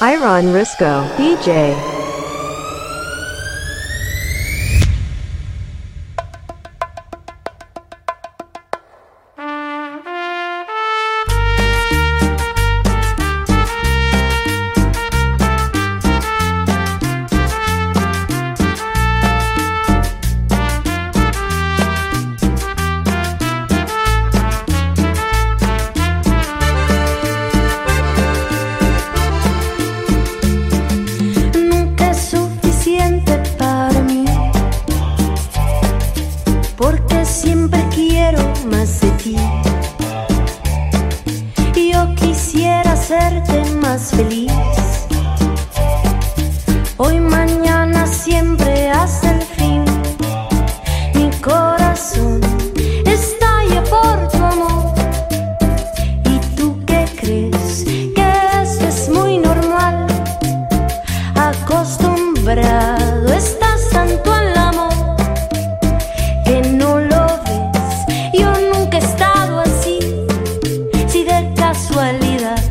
Iron Risco, DJ. alumbrado está santo al amor que no lo ves. Yo nunca he estado así. Si de casualidad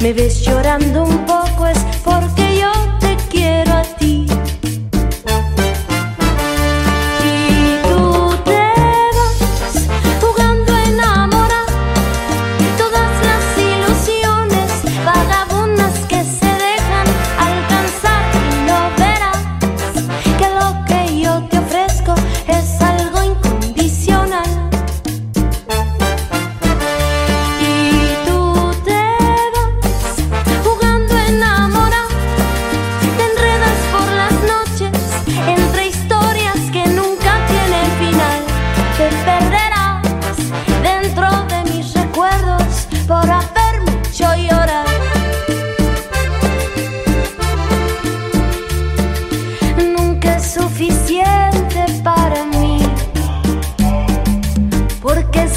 me ves llorando.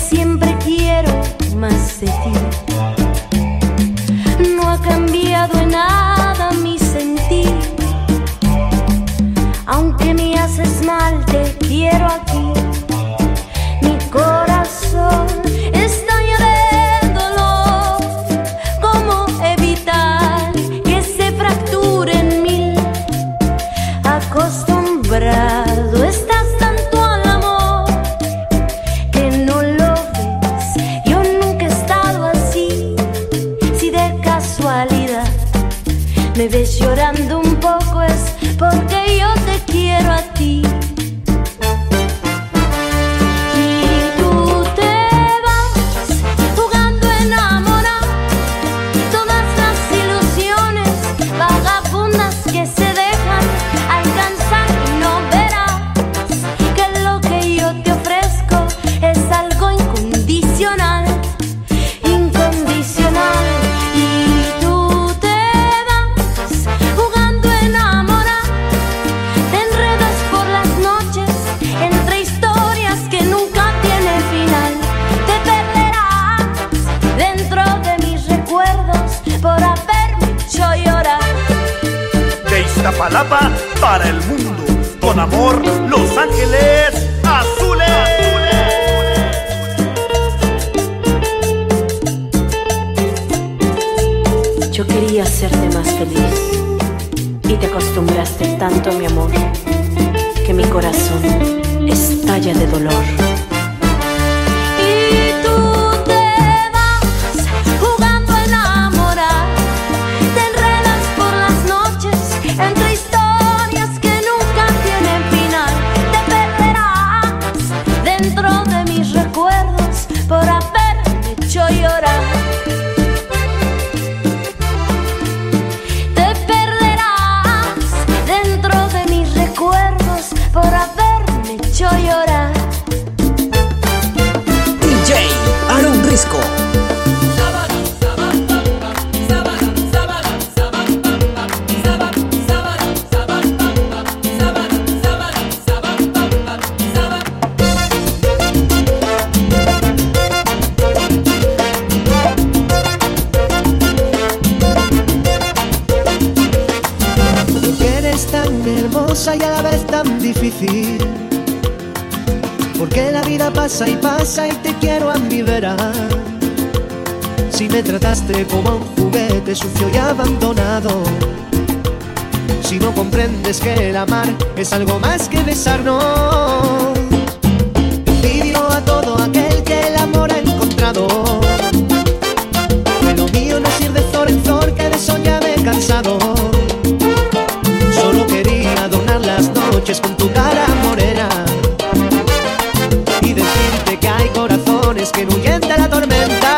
siempre quiero más de ti. volverás. Si me trataste como un juguete sucio y abandonado. Si no comprendes que el amar es algo más que besarnos. Pidió a todo aquel que el amor ha encontrado. Que lo mío no es ir de flor en flor, que de soñar cansado. Solo quería donar las noches con tu quien huyen de la tormenta.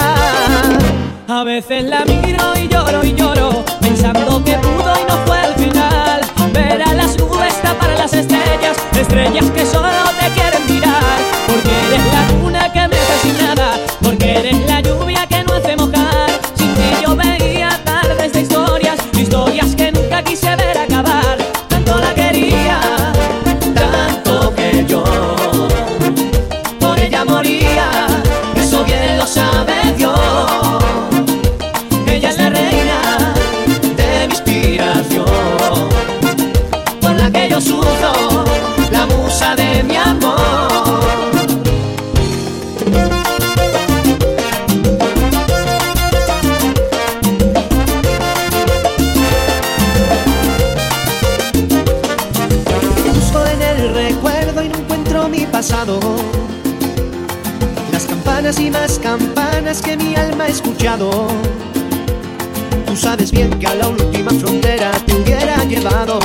A veces la miro y lloro y lloro, pensando que pudo y no fue el final. Ver a las nubes tapar las estrellas, estrellas que solo te quedan. que mi alma ha escuchado. Tú sabes bien que a la última frontera te hubiera llevado.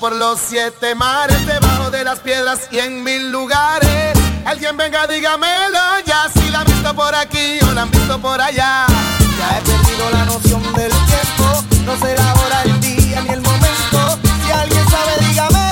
por los siete mares, debajo de las piedras y en mil lugares. Alguien venga, dígamelo ya, si la han visto por aquí o la han visto por allá. Ya he perdido la noción del tiempo, no sé la hora, el día ni el momento. Si alguien sabe, dígame.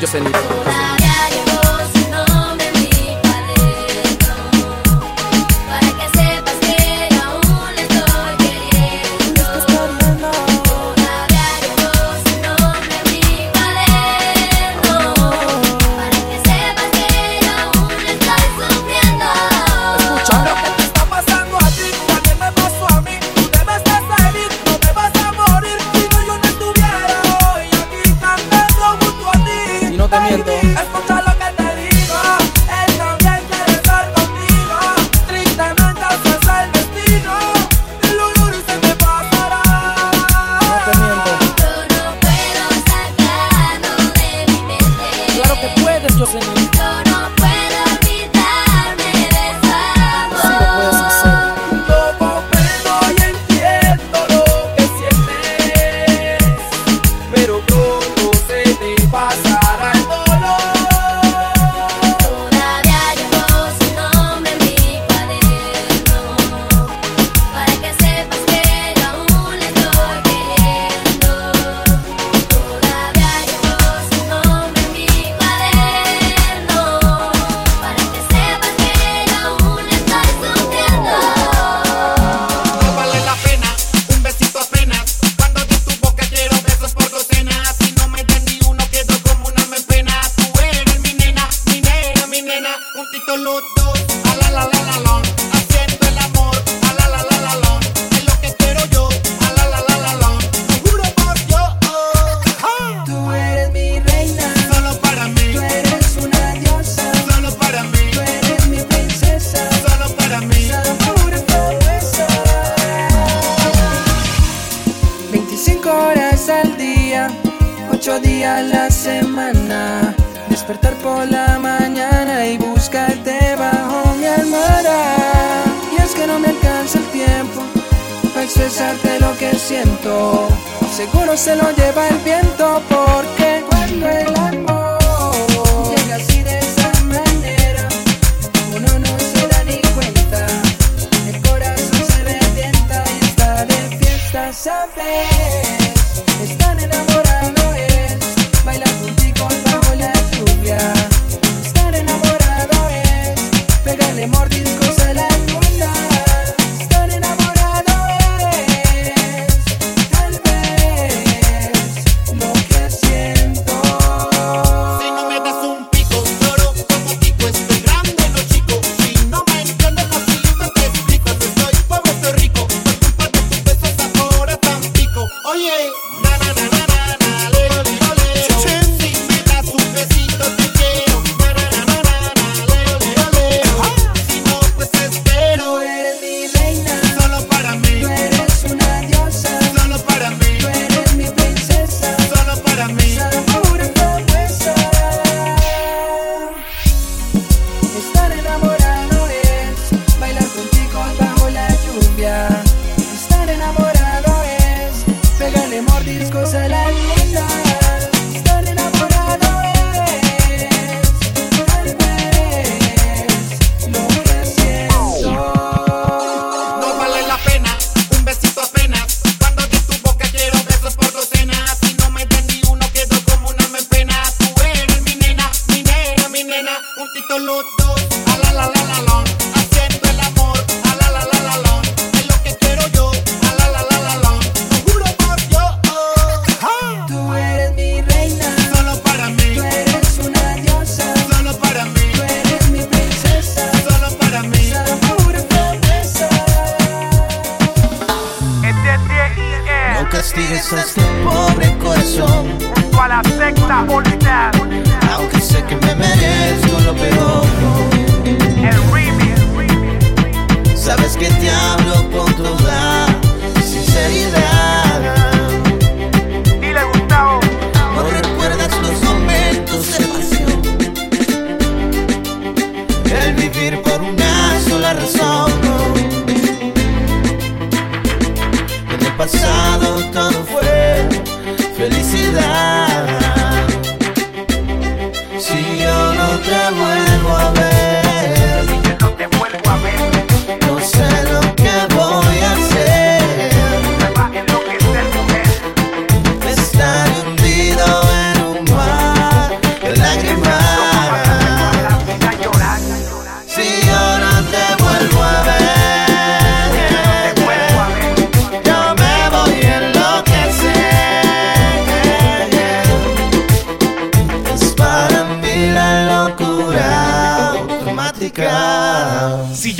yo ceniza. sentimiento. Solo a la la la la haciendo el amor, a la la la es lo que quiero yo, a la la la seguro por yo. Tú eres mi reina, solo para mí. Tú eres una diosa, solo para mí. Tú eres mi princesa, solo para mí. Solo 25 horas al día, 8 días la semana, despertar por la mañana expresarte lo que siento. Seguro se lo lleva el viento porque cuando el amor juntitos los dos. A la la la la.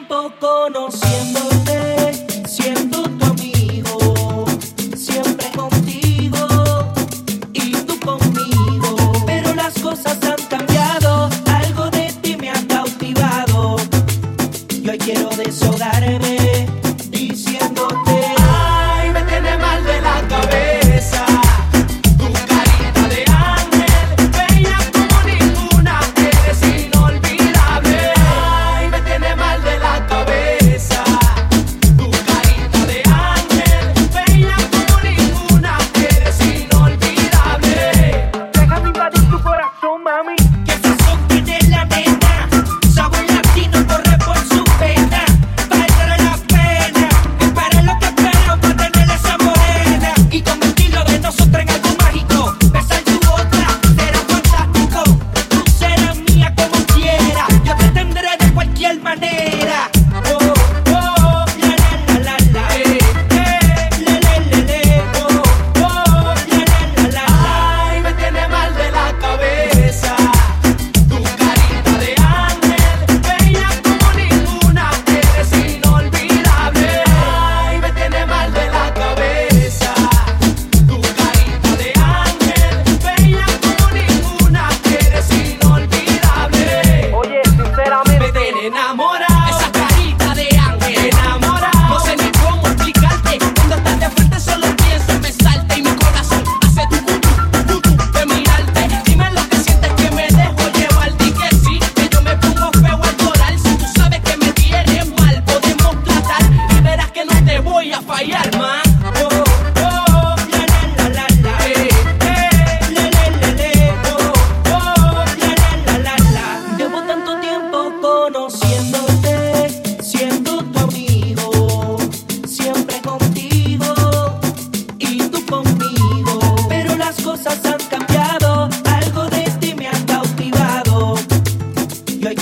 tiempo conociéndote.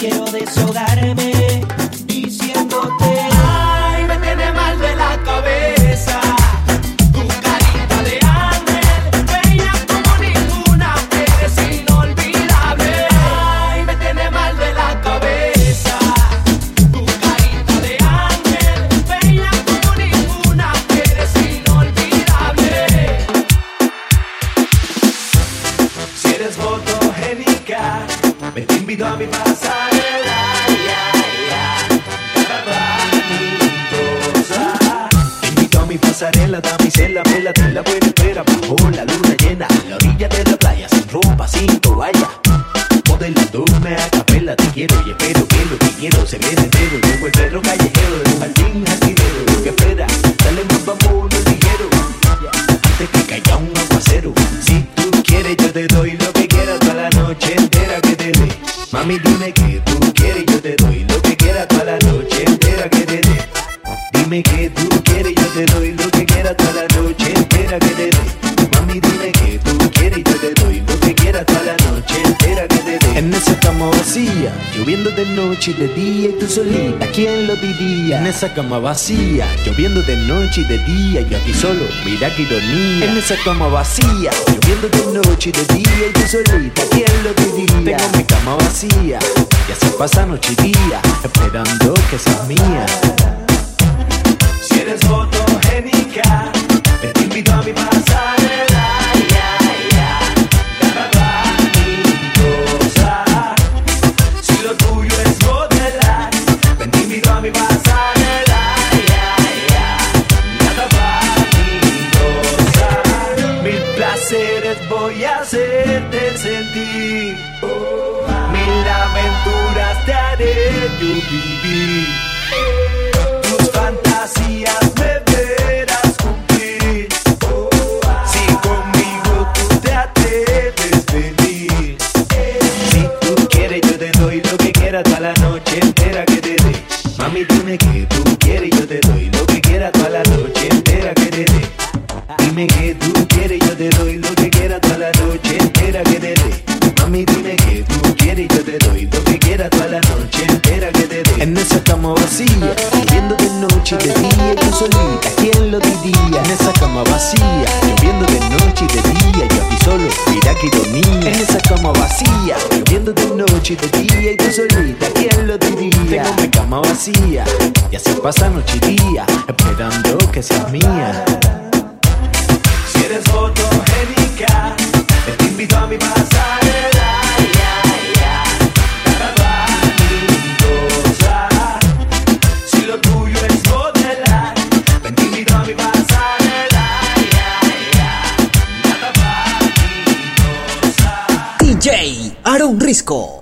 quiero de eso. Dime que tú quieres, yo te doy lo que quieras toda la noche entera que te doy. Mami, dime que tú quieres, yo te doy lo que quieras toda la noche entera que te doy. En esa cama vacía, lloviendo de noche y de día, y tú solita, ¿quién lo diría? En esa cama vacía, lloviendo de noche y de día, yo aquí solo, mira que ironía. En esa cama vacía, lloviendo de noche y de día, y tú solita, ¿quién lo diría? Tengo mi cama vacía, ya se pasa noche y día, esperando que seas mía eres fotogénica. Te invito a mi pasarela. Ya, ya. Dame mi cosa. Si lo tuyo es modelar, ven, te invito a mi pasarela. Ya, ya. Dame mi cosa. Mil placeres voy a hacerte. Hasta noche y día, esperando que sea mía. Si eres fotogénica, te invito a mi pasarela. Nada más que. Si lo tuyo es modela, te invito a mi pasarela. Nada más que tosar. DJ, Aaron Risco.